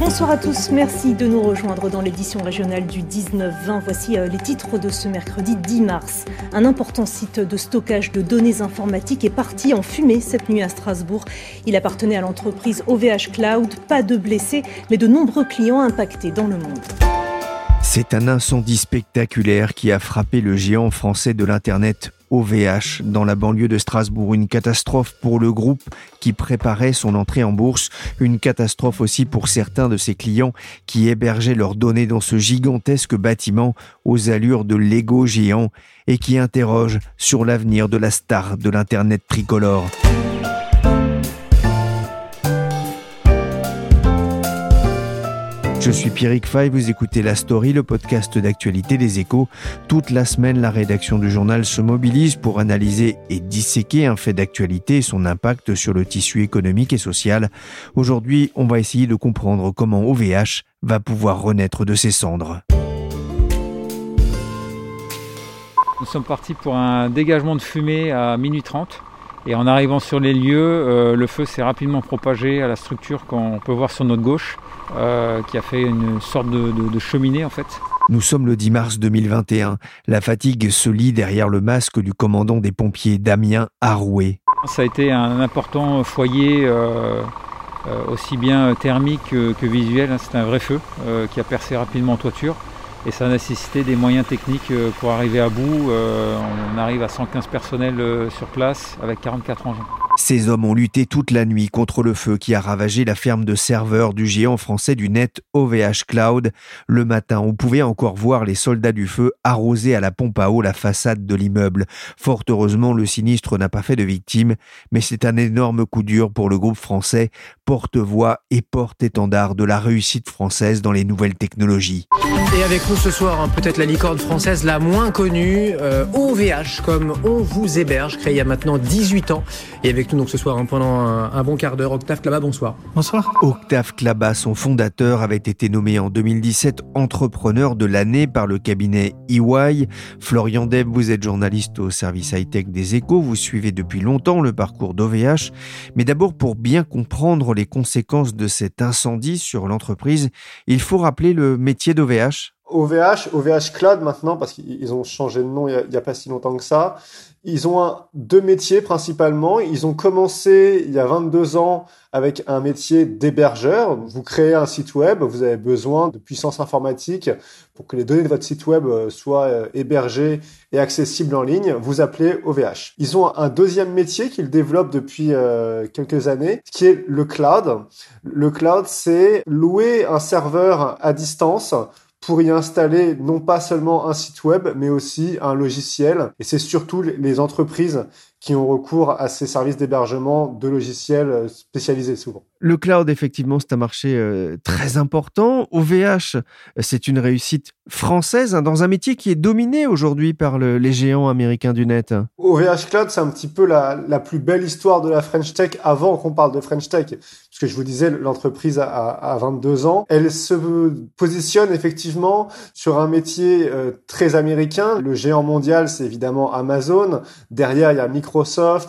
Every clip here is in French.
Bonsoir à tous, merci de nous rejoindre dans l'édition régionale du 19-20. Voici euh, les titres de ce mercredi 10 mars. Un important site de stockage de données informatiques est parti en fumée cette nuit à Strasbourg. Il appartenait à l'entreprise OVH Cloud. Pas de blessés, mais de nombreux clients impactés dans le monde. C'est un incendie spectaculaire qui a frappé le géant français de l'Internet OVH dans la banlieue de Strasbourg. Une catastrophe pour le groupe qui préparait son entrée en bourse. Une catastrophe aussi pour certains de ses clients qui hébergeaient leurs données dans ce gigantesque bâtiment aux allures de Lego géant et qui interroge sur l'avenir de la star de l'Internet tricolore. Je suis Pierrick Fay, vous écoutez La Story, le podcast d'actualité des échos. Toute la semaine, la rédaction du journal se mobilise pour analyser et disséquer un fait d'actualité et son impact sur le tissu économique et social. Aujourd'hui, on va essayer de comprendre comment OVH va pouvoir renaître de ses cendres. Nous sommes partis pour un dégagement de fumée à minuit 30. Et en arrivant sur les lieux, euh, le feu s'est rapidement propagé à la structure qu'on peut voir sur notre gauche, euh, qui a fait une sorte de, de- de cheminée en fait. Nous sommes le 10 mars 2021. La fatigue se lit derrière le masque du commandant des pompiers Damien Arouet. Ça a été un important foyer, euh, aussi bien thermique que, que visuel. hein. C'est un vrai feu qui a percé rapidement en toiture. Et ça a nécessité des moyens techniques euh, pour arriver à bout. Euh, on arrive à 115 personnels euh, sur place avec 44 engins. Ces hommes ont lutté toute la nuit contre le feu qui a ravagé la ferme de serveurs du géant français du net OVH Cloud. Le matin, on pouvait encore voir les soldats du feu arroser à la pompe à eau la façade de l'immeuble. Fort heureusement, le sinistre n'a pas fait de victimes, mais c'est un énorme coup dur pour le groupe français, porte-voix et porte-étendard de la réussite française dans les nouvelles technologies. Et avec nous ce soir, hein, peut-être la licorne française la moins connue, euh, OVH, comme On vous héberge, créé il y a maintenant 18 ans. Et avec nous donc ce soir, hein, pendant un, un bon quart d'heure, Octave Clabat, bonsoir. Bonsoir. Octave Clabat, son fondateur, avait été nommé en 2017 entrepreneur de l'année par le cabinet EY. Florian Deb, vous êtes journaliste au service high-tech des échos. Vous suivez depuis longtemps le parcours d'OVH. Mais d'abord, pour bien comprendre les conséquences de cet incendie sur l'entreprise, il faut rappeler le métier d'OVH. OVH, OVH Cloud maintenant, parce qu'ils ont changé de nom il n'y a, pas si longtemps que ça. Ils ont deux métiers principalement. Ils ont commencé il y a 22 ans avec un métier d'hébergeur. Vous créez un site web, vous avez besoin de puissance informatique pour que les données de votre site web soient hébergées et accessibles en ligne. Vous appelez OVH. Ils ont un deuxième métier qu'ils développent depuis euh, quelques années, qui est le cloud. Le cloud, c'est louer un serveur à distance pour y installer non pas seulement un site web, mais aussi un logiciel. Et c'est surtout les entreprises qui ont recours à ces services d'hébergement de logiciels spécialisés souvent. Le cloud, effectivement, c'est un marché euh, très important. OVH, c'est une réussite française hein, dans un métier qui est dominé aujourd'hui par le, les géants américains du net. OVH Cloud, c'est un petit peu la, la, plus belle histoire de la French Tech avant qu'on parle de French Tech. Parce que je vous disais, l'entreprise a, a, 22 ans. Elle se positionne effectivement sur un métier euh, très américain. Le géant mondial, c'est évidemment Amazon. Derrière, il y a Microsoft,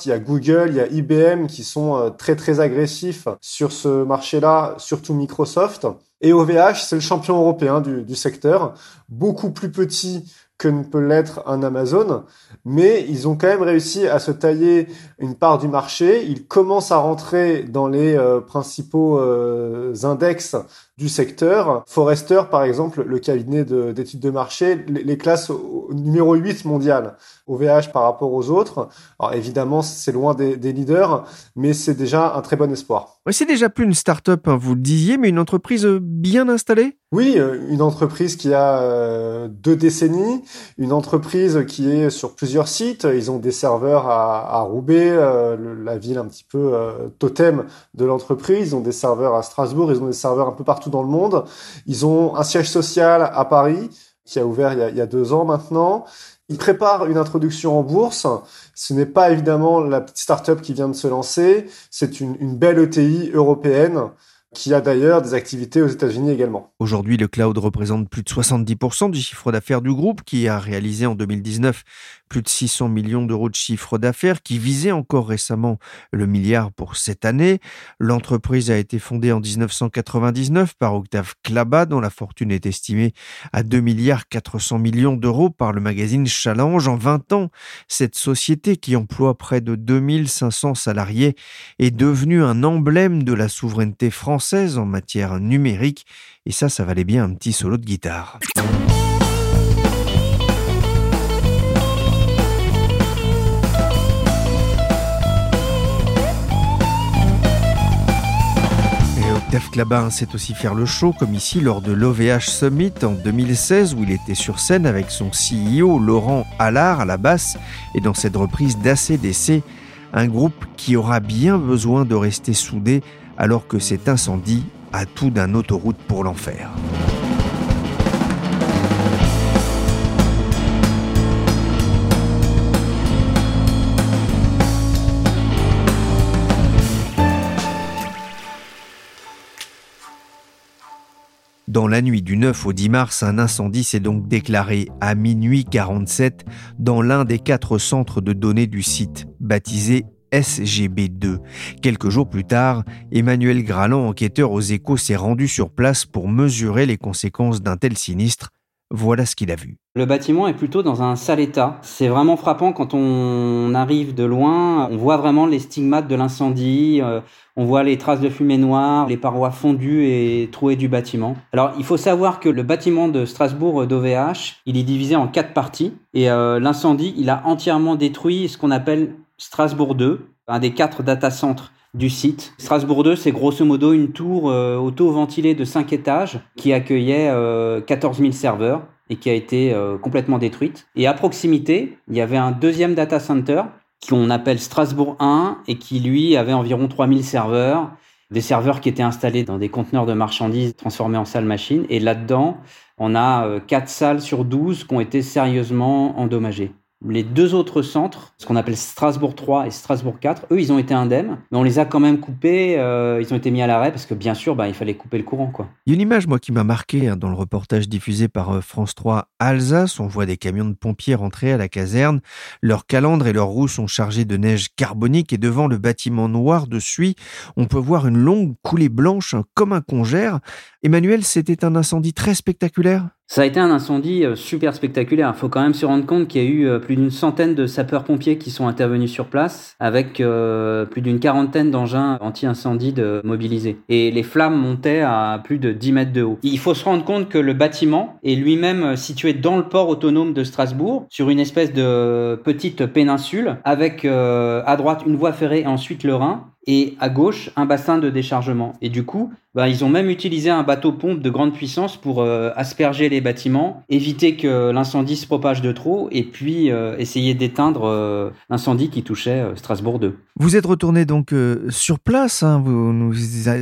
il y a Google, il y a IBM qui sont euh, très très agressifs sur ce marché-là, surtout Microsoft. Et OVH, c'est le champion européen du, du, secteur, beaucoup plus petit que ne peut l'être un Amazon, mais ils ont quand même réussi à se tailler une part du marché. Ils commencent à rentrer dans les euh, principaux euh, index du secteur. Forrester, par exemple, le cabinet d'études de, marché, les, classes au, numéro 8 mondial, OVH par rapport aux autres. Alors évidemment, c'est loin des, leaders, mais c'est déjà un très bon espoir. c'est déjà plus une start-up, hein, vous le disiez, mais une entreprise bien installée? Oui, euh, une entreprise qui a euh, deux décennies, une entreprise qui est sur plusieurs sites. Ils ont des serveurs à, à Roubaix, euh, la ville un petit peu totem de l'entreprise. Ils ont des serveurs à Strasbourg, ils ont des serveurs un peu partout dans le monde. Ils ont un siège social à Paris qui a ouvert il y a, deux ans maintenant. Ils préparent une introduction en bourse. Ce n'est pas évidemment la petite start-up qui vient de se lancer. C'est une, belle ETI européenne qui a d'ailleurs des activités aux États-Unis également. Aujourd'hui, le cloud représente plus de 70% du chiffre d'affaires du groupe qui a réalisé en 2019 plus de 600 millions d'euros de chiffre d'affaires qui visait encore récemment le milliard pour cette année. L'entreprise a été fondée en 1999 par Octave Klaba dont la fortune est estimée à 2 milliards 400 millions d'euros par le magazine Challenge. En 20 ans, cette société qui emploie près de 2500 salariés est devenue un emblème de la souveraineté française en matière numérique et ça, ça valait bien un petit solo de guitare. Octave Clabin sait aussi faire le show, comme ici lors de l'OVH Summit en 2016, où il était sur scène avec son CEO Laurent Allard à la basse, et dans cette reprise d'ACDC, un groupe qui aura bien besoin de rester soudé alors que cet incendie a tout d'un autoroute pour l'enfer. Dans la nuit du 9 au 10 mars, un incendie s'est donc déclaré à minuit 47 dans l'un des quatre centres de données du site, baptisé SGB2. Quelques jours plus tard, Emmanuel Graland, enquêteur aux échos, s'est rendu sur place pour mesurer les conséquences d'un tel sinistre. Voilà ce qu'il a vu. Le bâtiment est plutôt dans un sale état. C'est vraiment frappant quand on arrive de loin. On voit vraiment les stigmates de l'incendie. Euh, on voit les traces de fumée noire, les parois fondues et trouées du bâtiment. Alors, il faut savoir que le bâtiment de Strasbourg d'OVH, il est divisé en quatre parties. Et euh, l'incendie, il a entièrement détruit ce qu'on appelle Strasbourg 2, un des quatre data centres du site. Strasbourg 2, c'est grosso modo une tour euh, auto-ventilée de 5 étages qui accueillait 14 000 serveurs et qui a été euh, complètement détruite. Et à proximité, il y avait un deuxième data center qu'on appelle Strasbourg 1 et qui lui avait environ 3000 serveurs, des serveurs qui étaient installés dans des conteneurs de marchandises transformés en salles machines. Et là-dedans, on a 4 euh, salles sur 12 qui ont été sérieusement endommagées. Les deux autres centres, ce qu'on appelle Strasbourg 3 et Strasbourg 4, eux, ils ont été indemnes, mais on les a quand même coupés, euh, ils ont été mis à l'arrêt parce que bien sûr, bah, il fallait couper le courant. Quoi. Il y a une image, moi, qui m'a marqué hein, dans le reportage diffusé par euh, France 3 Alsace. On voit des camions de pompiers rentrer à la caserne. Leurs calandres et leurs roues sont chargés de neige carbonique et devant le bâtiment noir de suie, on peut voir une longue coulée blanche hein, comme un congère. Emmanuel, c'était un incendie très spectaculaire ça a été un incendie euh, super spectaculaire. Il faut quand même se rendre compte qu'il y a eu euh, plus d'une centaine de sapeurs-pompiers qui sont intervenus sur place, avec euh, plus d'une quarantaine d'engins anti-incendie mobilisés. Et les flammes montaient à plus de 10 mètres de haut. Il faut se rendre compte que le bâtiment est lui-même situé dans le port autonome de Strasbourg, sur une espèce de petite péninsule, avec à droite une voie ferrée et ensuite le Rhin et à gauche un bassin de déchargement. Et du coup, bah, ils ont même utilisé un bateau pompe de grande puissance pour euh, asperger les bâtiments, éviter que l'incendie se propage de trop et puis euh, essayer d'éteindre euh, l'incendie qui touchait Strasbourg 2. Vous êtes retourné donc sur place, hein, vous nous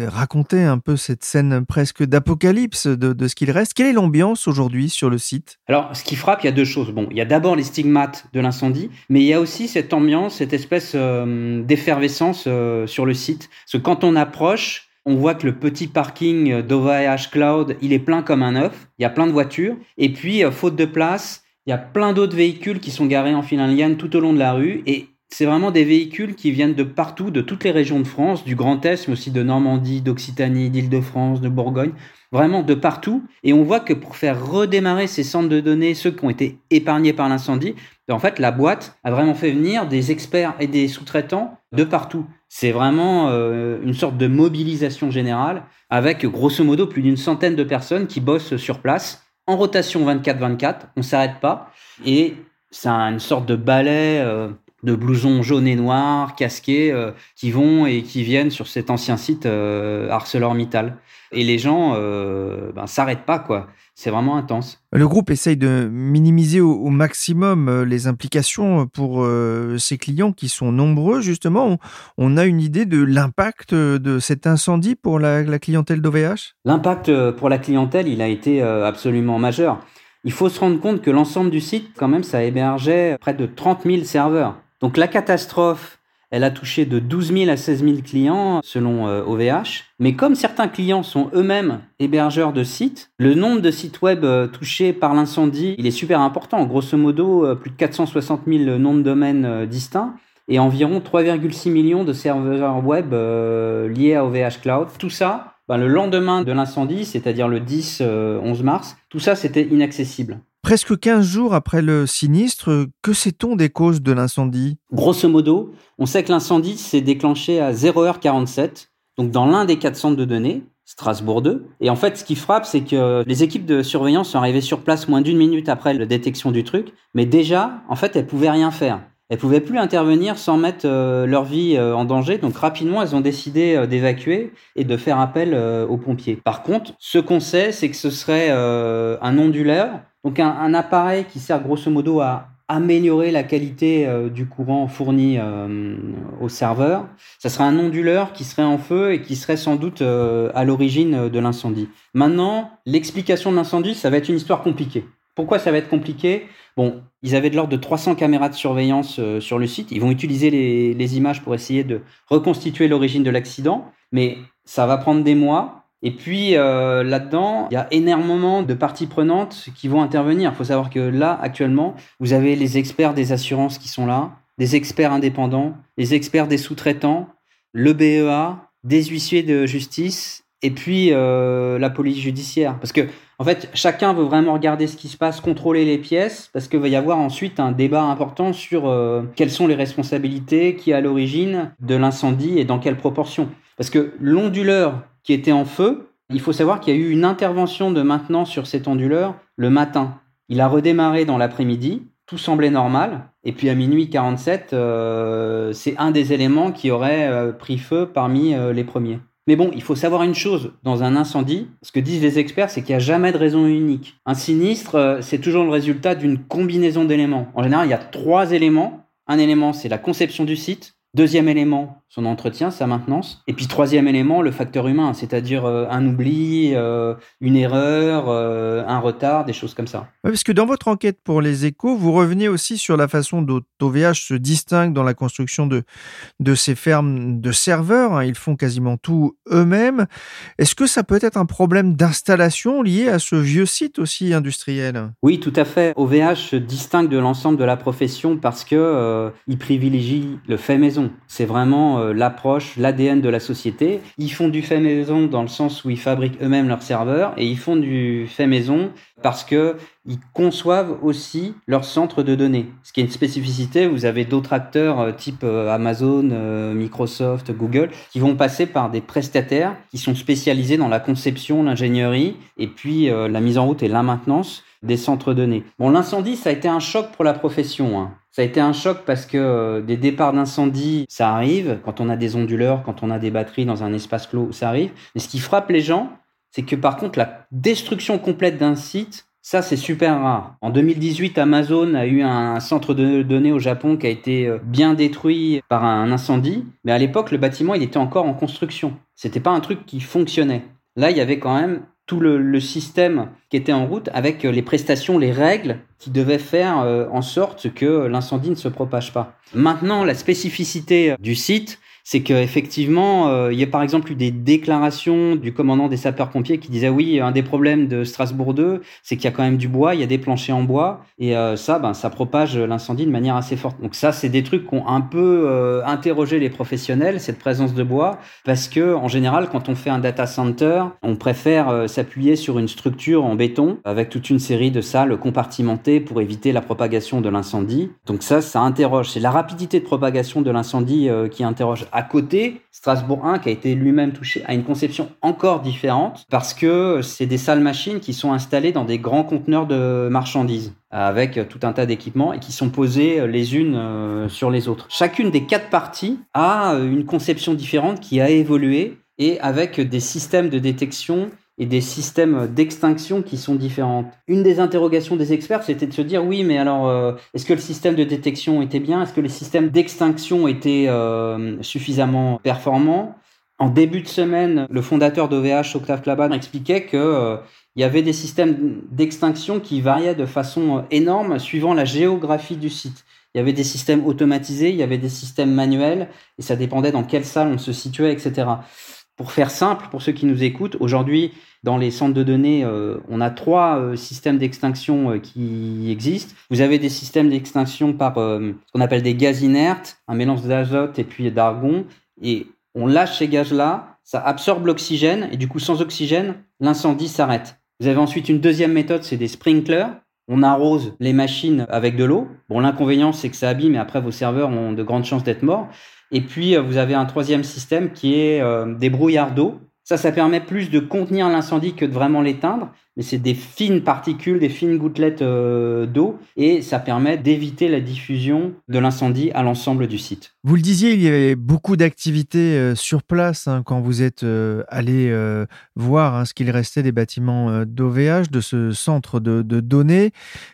racontez un peu cette scène presque d'apocalypse de, ce qu'il reste. Quelle est l'ambiance aujourd'hui sur le site? Alors, ce qui frappe, il y a deux choses. Bon, il y a d'abord les stigmates de l'incendie, mais il y a aussi cette ambiance, cette espèce d'effervescence sur le site. Parce que quand on approche, on voit que le petit parking d'OVH Cloud, il est plein comme un œuf. Il y a plein de voitures. Et puis, euh, faute de place, il y a plein d'autres véhicules qui sont garés en file indienne tout au long de la rue. Et c'est vraiment des véhicules qui viennent de partout, de toutes les régions de France, du Grand Est, mais aussi de Normandie, d'Occitanie, d'Île-de-France, de Bourgogne, vraiment de partout. Et on voit que pour faire redémarrer ces centres de données, ceux qui ont été épargnés par l'incendie, En fait, la boîte a vraiment fait venir des experts et des sous-traitants de partout. C'est vraiment euh, une sorte de mobilisation générale avec grosso modo plus d'une centaine de personnes qui bossent sur place en rotation 24-24. On s'arrête pas et c'est une sorte de ballet euh, de blousons jaunes et noirs, casqués, euh, qui vont et qui viennent sur cet ancien site ArcelorMittal. Et les gens ben, s'arrêtent pas, quoi. C'est vraiment intense. Le groupe essaye de minimiser au, maximum euh, les implications pour euh, ses clients qui sont nombreux. Justement, on, a une idée de l'impact de cet incendie pour la, clientèle d'OVH L'impact euh, pour la clientèle, il a été absolument majeur. Il faut se rendre compte que l'ensemble du site, quand même, ça hébergeait près de 30 000 serveurs. Donc la catastrophe elle a touché de 12 000 à 16 000 clients selon OVH. Euh, Mais comme certains clients sont eux-mêmes hébergeurs de sites, le nombre de sites web euh, touchés par l'incendie, il est super important. Grosso modo, euh, plus de 460 000 noms de domaines distincts et environ 3,6 millions de serveurs web liés à OVH Cloud. Tout ça, ben, le lendemain de l'incendie, c'est-à-dire le 10-11 mars, tout ça, c'était inaccessible. Presque 15 jours après le sinistre, que sait-on des causes de l'incendie? Grosso modo, on sait que l'incendie s'est déclenché à 0h47, donc dans l'un des quatre centres de données, Strasbourg 2. Et en fait, ce qui frappe, c'est que les équipes de surveillance sont arrivées sur place moins d'une minute après la détection du truc, mais déjà, en fait, elles pouvaient rien faire. Elles pouvaient plus intervenir sans mettre euh, leur vie euh, en danger, donc rapidement, elles ont décidé euh, d'évacuer et de faire appel aux pompiers. Par contre, ce qu'on sait, c'est que ce serait un onduleur donc un, appareil qui sert grosso modo à améliorer la qualité du courant fourni au serveur. Ça serait un onduleur qui serait en feu et qui serait sans doute à l'origine de l'incendie. Maintenant, l'explication de l'incendie, ça va être une histoire compliquée. Pourquoi ça va être compliqué? Bon, ils avaient de l'ordre de 300 caméras de surveillance sur le site. Ils vont utiliser les, les images pour essayer de reconstituer l'origine de l'accident, mais ça va prendre des mois. Et puis euh, là-dedans, il y a énormément de parties prenantes qui vont intervenir. Il faut savoir que là, actuellement, vous avez les experts des assurances qui sont là, des experts indépendants, les experts des sous-traitants, le BEA, des huissiers de justice et puis euh, la police judiciaire. Parce que en fait, chacun veut vraiment regarder ce qui se passe, contrôler les pièces, parce qu'il va y avoir ensuite un débat important sur euh, quelles sont les responsabilités, qui est à l'origine de l'incendie et dans quelle proportion. Parce que l'onduleur qui était en feu. Il faut savoir qu'il y a eu une intervention de maintenance sur cet onduleur le matin. Il a redémarré dans l'après-midi, tout semblait normal. Et puis à minuit 47, euh, c'est un des éléments qui aurait euh, pris feu parmi les premiers. Mais bon, il faut savoir une chose, dans un incendie, ce que disent les experts, c'est qu'il n'y a jamais de raison unique. Un sinistre, c'est toujours le résultat d'une combinaison d'éléments. En général, il y a trois éléments. Un élément, c'est la conception du site. Deuxième élément, son entretien, sa maintenance. Et puis troisième élément, le facteur humain, c'est-à-dire euh, un oubli, euh, une erreur, euh, un retard, des choses comme ça. parce que dans votre enquête pour les échos, vous revenez aussi sur la façon dont OVH se distingue dans la construction de, de ces fermes de serveurs. Hein. Ils font quasiment tout eux-mêmes. Est-ce que ça peut être un problème d'installation lié à ce vieux site aussi industriel? Oui, tout à fait. OVH se distingue de l'ensemble de la profession parce que il privilégie le fait maison. C'est vraiment euh, l'approche, l'ADN de la société. Ils font du fait maison dans le sens où ils fabriquent eux-mêmes leurs serveurs et ils font du fait maison parce que ils conçoivent aussi leur centre de données. Ce qui est une spécificité, vous avez d'autres acteurs euh, type euh, Amazon, Microsoft, Google qui vont passer par des prestataires qui sont spécialisés dans la conception, l'ingénierie et puis la mise en route et la maintenance des centres de données. Bon, l'incendie, ça a été un choc pour la profession. Hein. Ça a été un choc parce que euh, des départs d'incendie, ça arrive. Quand on a des onduleurs, quand on a des batteries dans un espace clos, ça arrive. Mais ce qui frappe les gens, c'est que par contre, la destruction complète d'un site, ça, c'est super rare. En 2018, Amazon a eu un centre de données au Japon qui a été euh, bien détruit par un incendie. Mais à l'époque, le bâtiment, il était encore en construction. C'était pas un truc qui fonctionnait. Là, il y avait quand même tout le, système qui était en route avec euh, les prestations, les règles qui devaient faire euh, en sorte que l'incendie ne se propage pas. Maintenant, la spécificité du site, c'est qu'effectivement, euh, il y a par exemple eu des déclarations du commandant des sapeurs-pompiers qui disait oui, un des problèmes de Strasbourg 2, c'est qu'il y a quand même du bois, il y a des planchers en bois, et euh, ça, ben, ça propage l'incendie de manière assez forte. Donc ça, c'est des trucs qui ont un peu euh, interrogé les professionnels, cette présence de bois, parce que en général, quand on fait un data center, on préfère s'appuyer sur une structure en béton avec toute une série de salles compartimentées pour éviter la propagation de l'incendie. Donc ça, ça interroge. C'est la rapidité de propagation de l'incendie qui interroge à côté, Strasbourg 1, qui a été lui-même touché, a une conception encore différente parce que c'est des salles machines qui sont installées dans des grands conteneurs de marchandises avec tout un tas d'équipements et qui sont posés les unes euh, sur les autres. Chacune des quatre parties a une conception différente qui a évolué et avec des systèmes de détection et des systèmes d'extinction qui sont différents. Une des interrogations des experts, c'était de se dire oui, mais alors, euh, est-ce que le système de détection était bien? Est-ce que les systèmes d'extinction étaient euh, suffisamment performants? En début de semaine, le fondateur d'OVH, Octave Klaban, expliquait que euh, il y avait des systèmes d'extinction qui variaient de façon énorme suivant la géographie du site. Il y avait des systèmes automatisés, il y avait des systèmes manuels, et ça dépendait dans quelle salle on se situait, etc. Pour faire simple, pour ceux qui nous écoutent, aujourd'hui, dans les centres de données, euh, on a trois euh, systèmes d'extinction euh, qui existent. Vous avez des systèmes d'extinction par ce qu'on appelle des gaz inertes, un mélange d'azote et puis d'argon. Et on lâche ces gaz-là, ça absorbe l'oxygène, et du coup, sans oxygène, l'incendie s'arrête. Vous avez ensuite une deuxième méthode, c'est des sprinklers. On arrose les machines avec de l'eau. Bon, l'inconvénient, c'est que ça abîme, et après, vos serveurs ont de grandes chances d'être morts. Et puis, vous avez un troisième système qui est des brouillards d'eau. Ça, ça permet plus de contenir l'incendie que de vraiment l'éteindre, mais c'est des fines particules, des fines gouttelettes euh, d'eau, et ça permet d'éviter la diffusion de l'incendie à l'ensemble du site. Vous le disiez, il y avait beaucoup d'activités euh, sur place hein, quand vous êtes euh, allé voir hein, ce qu'il restait des bâtiments d'OVH, de ce centre de, de données.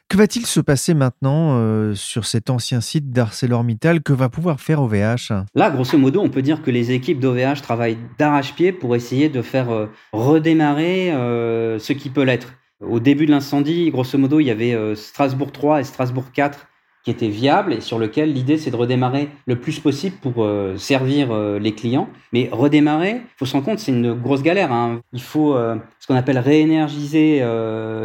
Que va-t-il se passer maintenant sur cet ancien site d'ArcelorMittal? Que va pouvoir faire OVH Là, grosso modo, on peut dire que les équipes d'OVH travaillent d'arrache-pied pour essayer de faire redémarrer ce qui peut l'être. Au début de l'incendie, grosso modo, il y avait Strasbourg 3 et Strasbourg 4 qui était viable et sur lequel l'idée c'est de redémarrer le plus possible pour euh, servir euh, les clients. Mais redémarrer, faut se rendre compte, c'est une grosse galère. Hein. Il faut euh, ce qu'on appelle réénergiser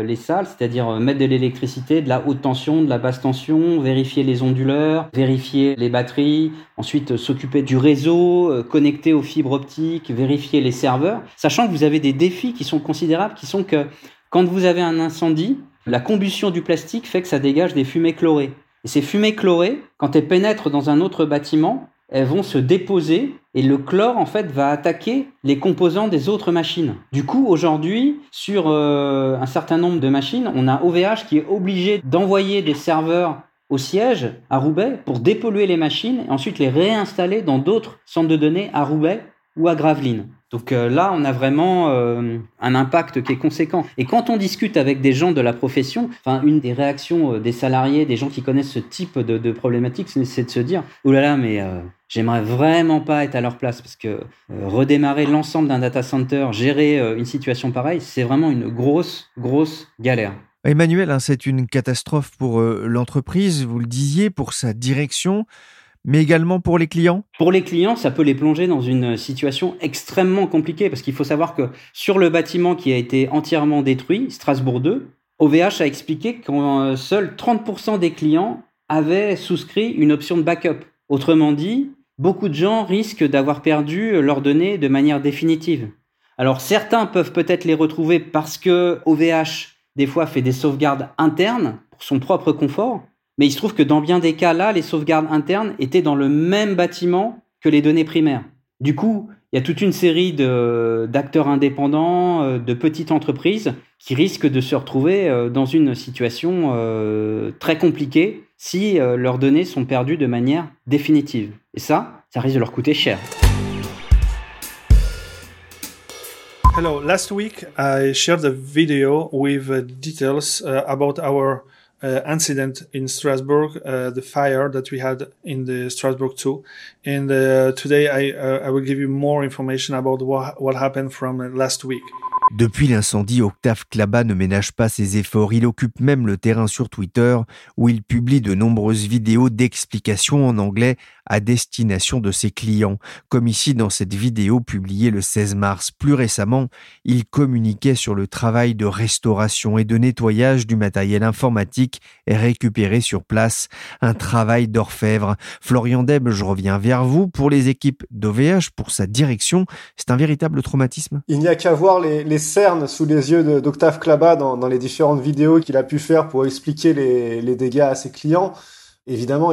les salles, c'est-à-dire mettre de l'électricité, de la haute tension, de la basse tension, vérifier les onduleurs, vérifier les batteries, ensuite s'occuper du réseau, connecter aux fibres optiques, vérifier les serveurs, sachant que vous avez des défis qui sont considérables, qui sont que quand vous avez un incendie, la combustion du plastique fait que ça dégage des fumées chlorées. Et ces fumées chlorées, quand elles pénètrent dans un autre bâtiment, elles vont se déposer et le chlore en fait va attaquer les composants des autres machines. Du coup, aujourd'hui, sur euh, un certain nombre de machines, on a OVH qui est obligé d'envoyer des serveurs au siège à Roubaix pour dépolluer les machines et ensuite les réinstaller dans d'autres centres de données à Roubaix ou à Gravelines. Donc euh, là, on a vraiment euh, un impact qui est conséquent. Et quand on discute avec des gens de la profession, enfin, une des réactions euh, des salariés, des gens qui connaissent ce type de, de problématique, c'est de se dire, oh là là, mais j'aimerais vraiment pas être à leur place parce que redémarrer l'ensemble d'un data center, gérer une situation pareille, c'est vraiment une grosse, grosse galère. Emmanuel, hein, c'est une catastrophe pour l'entreprise, vous le disiez, pour sa direction mais également pour les clients? Pour les clients, ça peut les plonger dans une situation extrêmement compliquée parce qu'il faut savoir que sur le bâtiment qui a été entièrement détruit, Strasbourg 2, OVH a expliqué que euh, seuls 30% des clients avaient souscrit une option de backup. Autrement dit, beaucoup de gens risquent d'avoir perdu leurs données de manière définitive. Alors certains peuvent peut-être les retrouver parce que OVH des fois fait des sauvegardes internes pour son propre confort, mais il se trouve que dans bien des cas, là, les sauvegardes internes étaient dans le même bâtiment que les données primaires. Du coup, il y a toute une série d'acteurs indépendants, euh, de petites entreprises qui risquent de se retrouver euh, dans une situation euh, très compliquée si leurs données sont perdues de manière définitive. Et ça, ça risque de leur coûter cher. Hello, last week I shared a video with details uh, about our uh, incident in Strasbourg, uh, the fire that we had in the Strasbourg 2. And uh, today I, uh, I will give you more information about what, what happened from last week. Depuis l'incendie, Octave Klaba ne ménage pas ses efforts. Il occupe même le terrain sur Twitter où il publie de nombreuses vidéos d'explications en anglais à destination de ses clients, comme ici dans cette vidéo publiée le 16 mars. Plus récemment, il communiquait sur le travail de restauration et de nettoyage du matériel informatique récupéré sur place, un travail d'orfèvre. Florian Deb, je reviens vers vous. Pour les équipes d'OVH, pour sa direction, c'est un véritable traumatisme? Il n'y a qu'à voir les, les, cernes sous les yeux d'Octave Klaba dans, les différentes vidéos qu'il a pu faire pour expliquer les, dégâts à ses clients. Évidemment,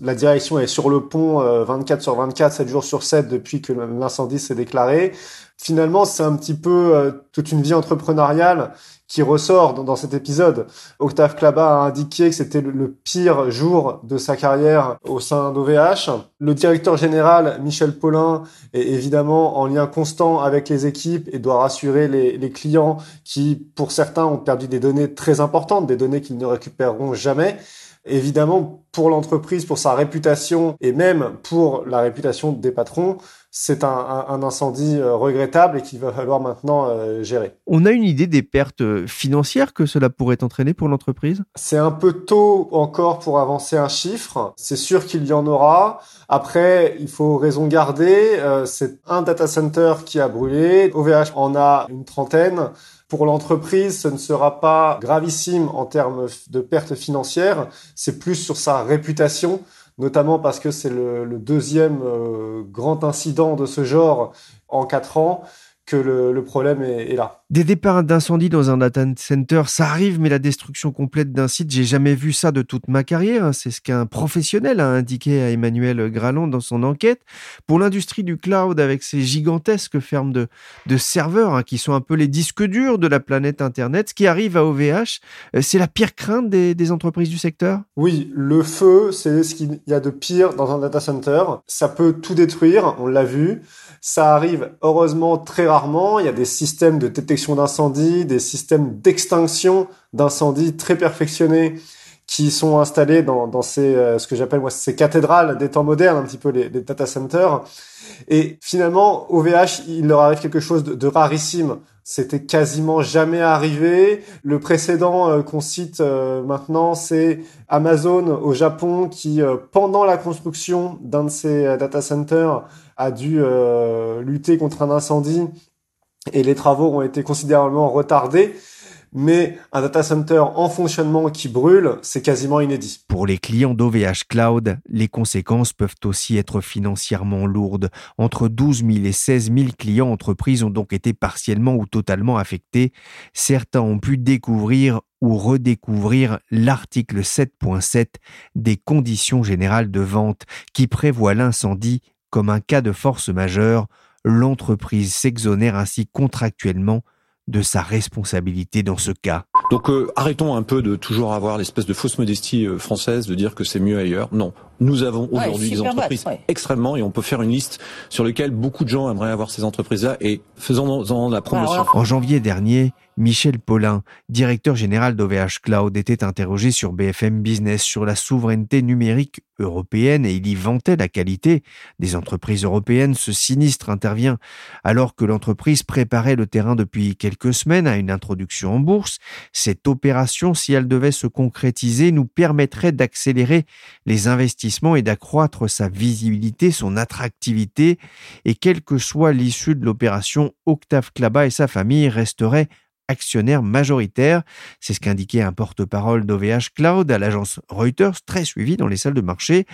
la direction est sur le pont 24 euh, sur 24, 7 jours sur 7 depuis que l'incendie s'est déclaré. Finalement, c'est un petit peu euh, toute une vie entrepreneuriale qui ressort dans, cet épisode. Octave Klaba a indiqué que c'était le, pire jour de sa carrière au sein d'OVH. Le directeur général, Michel Paulin, est évidemment en lien constant avec les équipes et doit rassurer les clients qui, pour certains, ont perdu des données très importantes, des données qu'ils ne récupéreront jamais. Évidemment, pour l'entreprise, pour sa réputation et même pour la réputation des patrons, c'est un, un, incendie euh, regrettable et qu'il va falloir maintenant euh, gérer. On a une idée des pertes euh, financières que cela pourrait entraîner pour l'entreprise? C'est un peu tôt encore pour avancer un chiffre. C'est sûr qu'il y en aura. Après, il faut raison garder. Euh, c'est un data center qui a brûlé. OVH en a une trentaine. Pour l'entreprise, ce ne sera pas gravissime en termes de pertes financières, c'est plus sur sa réputation, notamment parce que c'est le, deuxième euh, grand incident de ce genre en quatre ans que le, problème est, là. Des départs d'incendie dans un data center, ça arrive, mais la destruction complète d'un site, j'ai jamais vu ça de toute ma carrière. C'est ce qu'un professionnel a indiqué à Emmanuel Gralon dans son enquête. Pour l'industrie du cloud, avec ses gigantesques fermes de, serveurs, hein, qui sont un peu les disques durs de la planète Internet, ce qui arrive à OVH, euh, c'est la pire crainte des entreprises du secteur? Oui, le feu, c'est ce qu'il y a de pire dans un data center. Ça peut tout détruire, on l'a vu. Ça arrive heureusement très rarement. Il y a des systèmes de détection d'incendie, des systèmes d'extinction d'incendie très perfectionnés qui sont installés dans, ces euh, ce que j'appelle moi ces cathédrales des temps modernes, un petit peu les, data centers. Et finalement, OVH, il leur arrive quelque chose de, rarissime. C'était quasiment jamais arrivé. Le précédent euh, qu'on cite euh, maintenant, c'est Amazon au Japon qui, pendant la construction d'un de euh, data centers, a dû lutter contre un incendie et les travaux ont été considérablement retardés. Mais un data center en fonctionnement qui brûle, c'est quasiment inédit. Pour les clients d'OVH Cloud, les conséquences peuvent aussi être financièrement lourdes. Entre 12 000 et 16 000 clients entreprises ont donc été partiellement ou totalement affectés. Certains ont pu découvrir ou redécouvrir l'article 7.7 des conditions générales de vente qui prévoit l'incendie comme un cas de force majeure, l'entreprise s'exonère ainsi contractuellement de sa responsabilité dans ce cas. Donc euh, arrêtons un peu de toujours avoir l'espèce de fausse modestie euh, française de dire que c'est mieux ailleurs. Non, nous avons aujourd'hui ouais, des entreprises ouais. extrêmement et on peut faire une liste sur lesquelles beaucoup de gens aimeraient avoir ces entreprises-là et faisons-en la promotion. En janvier dernier, Michel Paulin, directeur général d'OVH Cloud, était interrogé sur BFM Business sur la souveraineté numérique européenne et il y vantait la qualité des entreprises européennes. Ce sinistre intervient alors que l'entreprise préparait le terrain depuis quelques semaines à une introduction en bourse. Cette opération, si elle devait se concrétiser, nous permettrait d'accélérer les investissements et d'accroître sa visibilité, son attractivité et quelle que soit l'issue de l'opération, Octave Klaba et sa famille resteraient actionnaire majoritaire. C'est ce qu'indiquait un porte-parole d'OVH Cloud à l'agence Reuters, très suivi dans les salles de marché.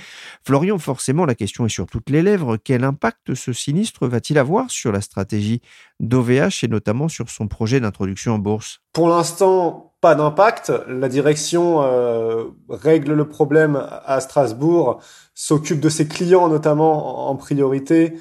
Florian, forcément, la question est sur toutes les lèvres. Quel impact ce sinistre va-t-il avoir sur la stratégie d'OVH et notamment sur son projet d'introduction en bourse? Pour l'instant, pas d'impact. La direction euh, règle le problème à Strasbourg, s'occupe de ses clients notamment en priorité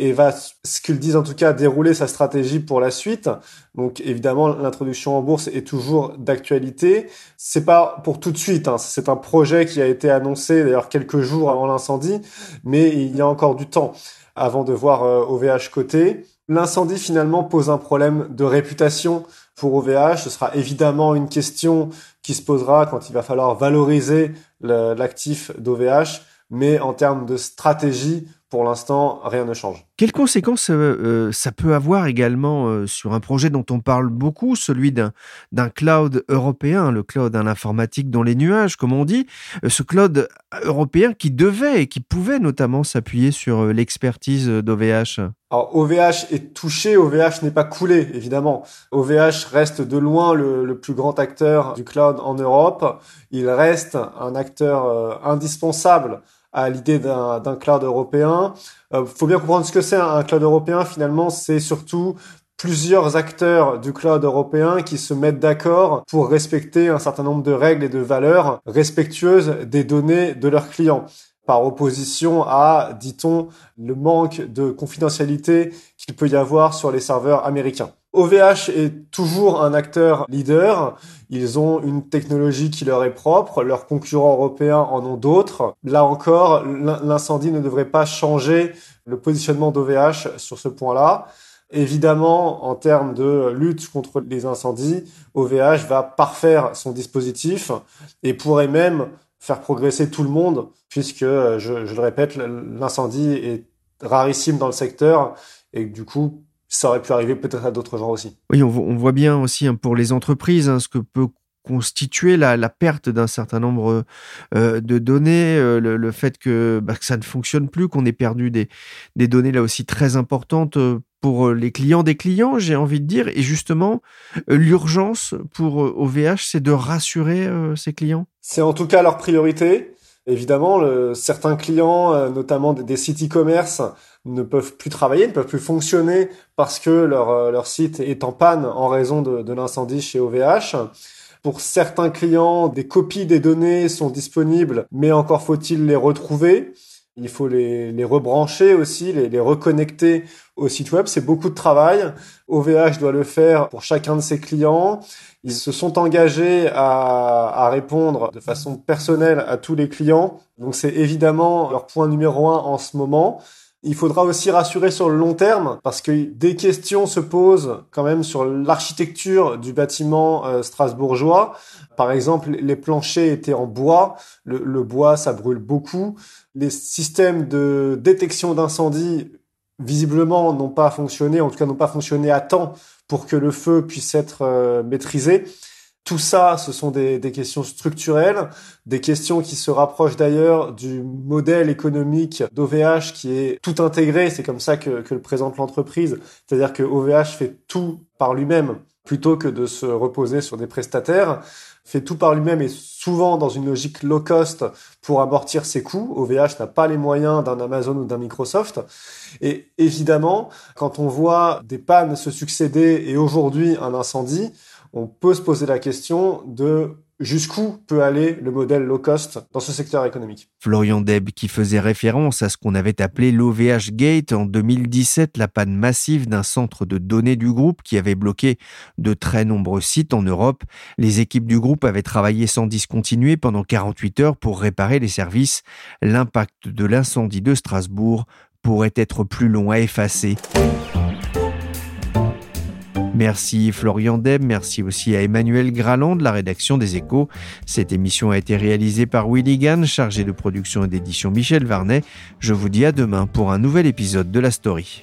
et va, ce qu'ils disent en tout cas, dérouler sa stratégie pour la suite. Donc évidemment, l'introduction en bourse est toujours d'actualité. C'est pas pour tout de suite. Hein. C'est un projet qui a été annoncé d'ailleurs quelques jours avant l'incendie, mais il y a encore du temps avant de voir euh, OVH côté. L'incendie finalement pose un problème de réputation pour OVH. Ce sera évidemment une question qui se posera quand il va falloir valoriser l'actif d'OVH, mais en termes de stratégie, pour l'instant, rien ne change. Quelles conséquences euh, euh, ça peut avoir également euh, sur un projet dont on parle beaucoup, celui d'un cloud européen, le cloud d'un informatique dans les nuages, comme on dit, ce cloud européen qui devait et qui pouvait notamment s'appuyer sur l'expertise d'OVH alors OVH est touché, OVH n'est pas coulé évidemment. OVH reste de loin le, le, plus grand acteur du cloud en Europe. Il reste un acteur indispensable à l'idée d'un cloud européen. Euh, faut bien comprendre ce que c'est un cloud européen. Finalement, c'est surtout plusieurs acteurs du cloud européen qui se mettent d'accord pour respecter un certain nombre de règles et de valeurs respectueuses des données de leurs clients par opposition à, dit-on, le manque de confidentialité qu'il peut y avoir sur les serveurs américains. OVH est toujours un acteur leader. Ils ont une technologie qui leur est propre. Leurs concurrents européens en ont d'autres. Là encore, l'incendie ne devrait pas changer le positionnement d'OVH sur ce point-là. Évidemment, en termes de lutte contre les incendies, OVH va parfaire son dispositif et pourrait même faire progresser tout le monde, puisque, je, je le répète, l'incendie est rarissime dans le secteur et du coup, ça aurait pu arriver peut-être à d'autres gens aussi. Oui, on, voit bien aussi hein, pour les entreprises hein, ce que peut constituer la, perte d'un certain nombre euh, de données, euh, le, fait bah, que, ça ne fonctionne plus, qu'on ait perdu des, des, données là aussi très importantes euh, pour les clients des clients, j'ai envie de dire. Et justement, l'urgence pour OVH, c'est de rassurer ses clients. C'est en tout cas leur priorité. Évidemment, le, certains clients, notamment des, des sites e-commerce, ne peuvent plus travailler, ne peuvent plus fonctionner parce que leur, euh, leur site est en panne en raison de, l'incendie chez OVH. Pour certains clients, des copies des données sont disponibles, mais encore faut-il les retrouver. Il faut les, les rebrancher aussi, les, les reconnecter au site web. C'est beaucoup de travail. OVH doit le faire pour chacun de ses clients. Ils se sont engagés à, à répondre de façon personnelle à tous les clients. Donc c'est évidemment leur point numéro un en ce moment. Il faudra aussi rassurer sur le long terme parce que des questions se posent quand même sur l'architecture du bâtiment euh, strasbourgeois. Par exemple, les planchers étaient en bois. Le, bois, ça brûle beaucoup. Les systèmes de détection d'incendie, visiblement, n'ont pas fonctionné, en tout cas n'ont pas fonctionné à temps pour que le feu puisse être euh, maîtrisé. Tout ça, ce sont des, questions structurelles, des questions qui se rapprochent d'ailleurs du modèle économique d'OVH qui est tout intégré. C'est comme ça que, que le présente l'entreprise. C'est-à-dire que OVH fait tout par lui-même plutôt que de se reposer sur des prestataires fait tout par lui-même et souvent dans une logique low cost pour amortir ses coûts. OVH n'a pas les moyens d'un Amazon ou d'un Microsoft. Et évidemment, quand on voit des pannes se succéder et aujourd'hui un incendie, on peut se poser la question de jusqu'où peut aller le modèle low cost dans ce secteur économique. Florian Deb qui faisait référence à ce qu'on avait appelé l'OVH Gate en 2017, la panne massive d'un centre de données du groupe qui avait bloqué de très nombreux sites en Europe. Les équipes du groupe avaient travaillé sans discontinuer pendant 48 heures pour réparer les services. L'impact de l'incendie de Strasbourg pourrait être plus long à effacer. Merci Florian Deb, merci aussi à Emmanuel Graland de la rédaction des Échos. Cette émission a été réalisée par Willy Gann, chargé de production et d'édition Michel Varnet. Je vous dis à demain pour un nouvel épisode de La Story.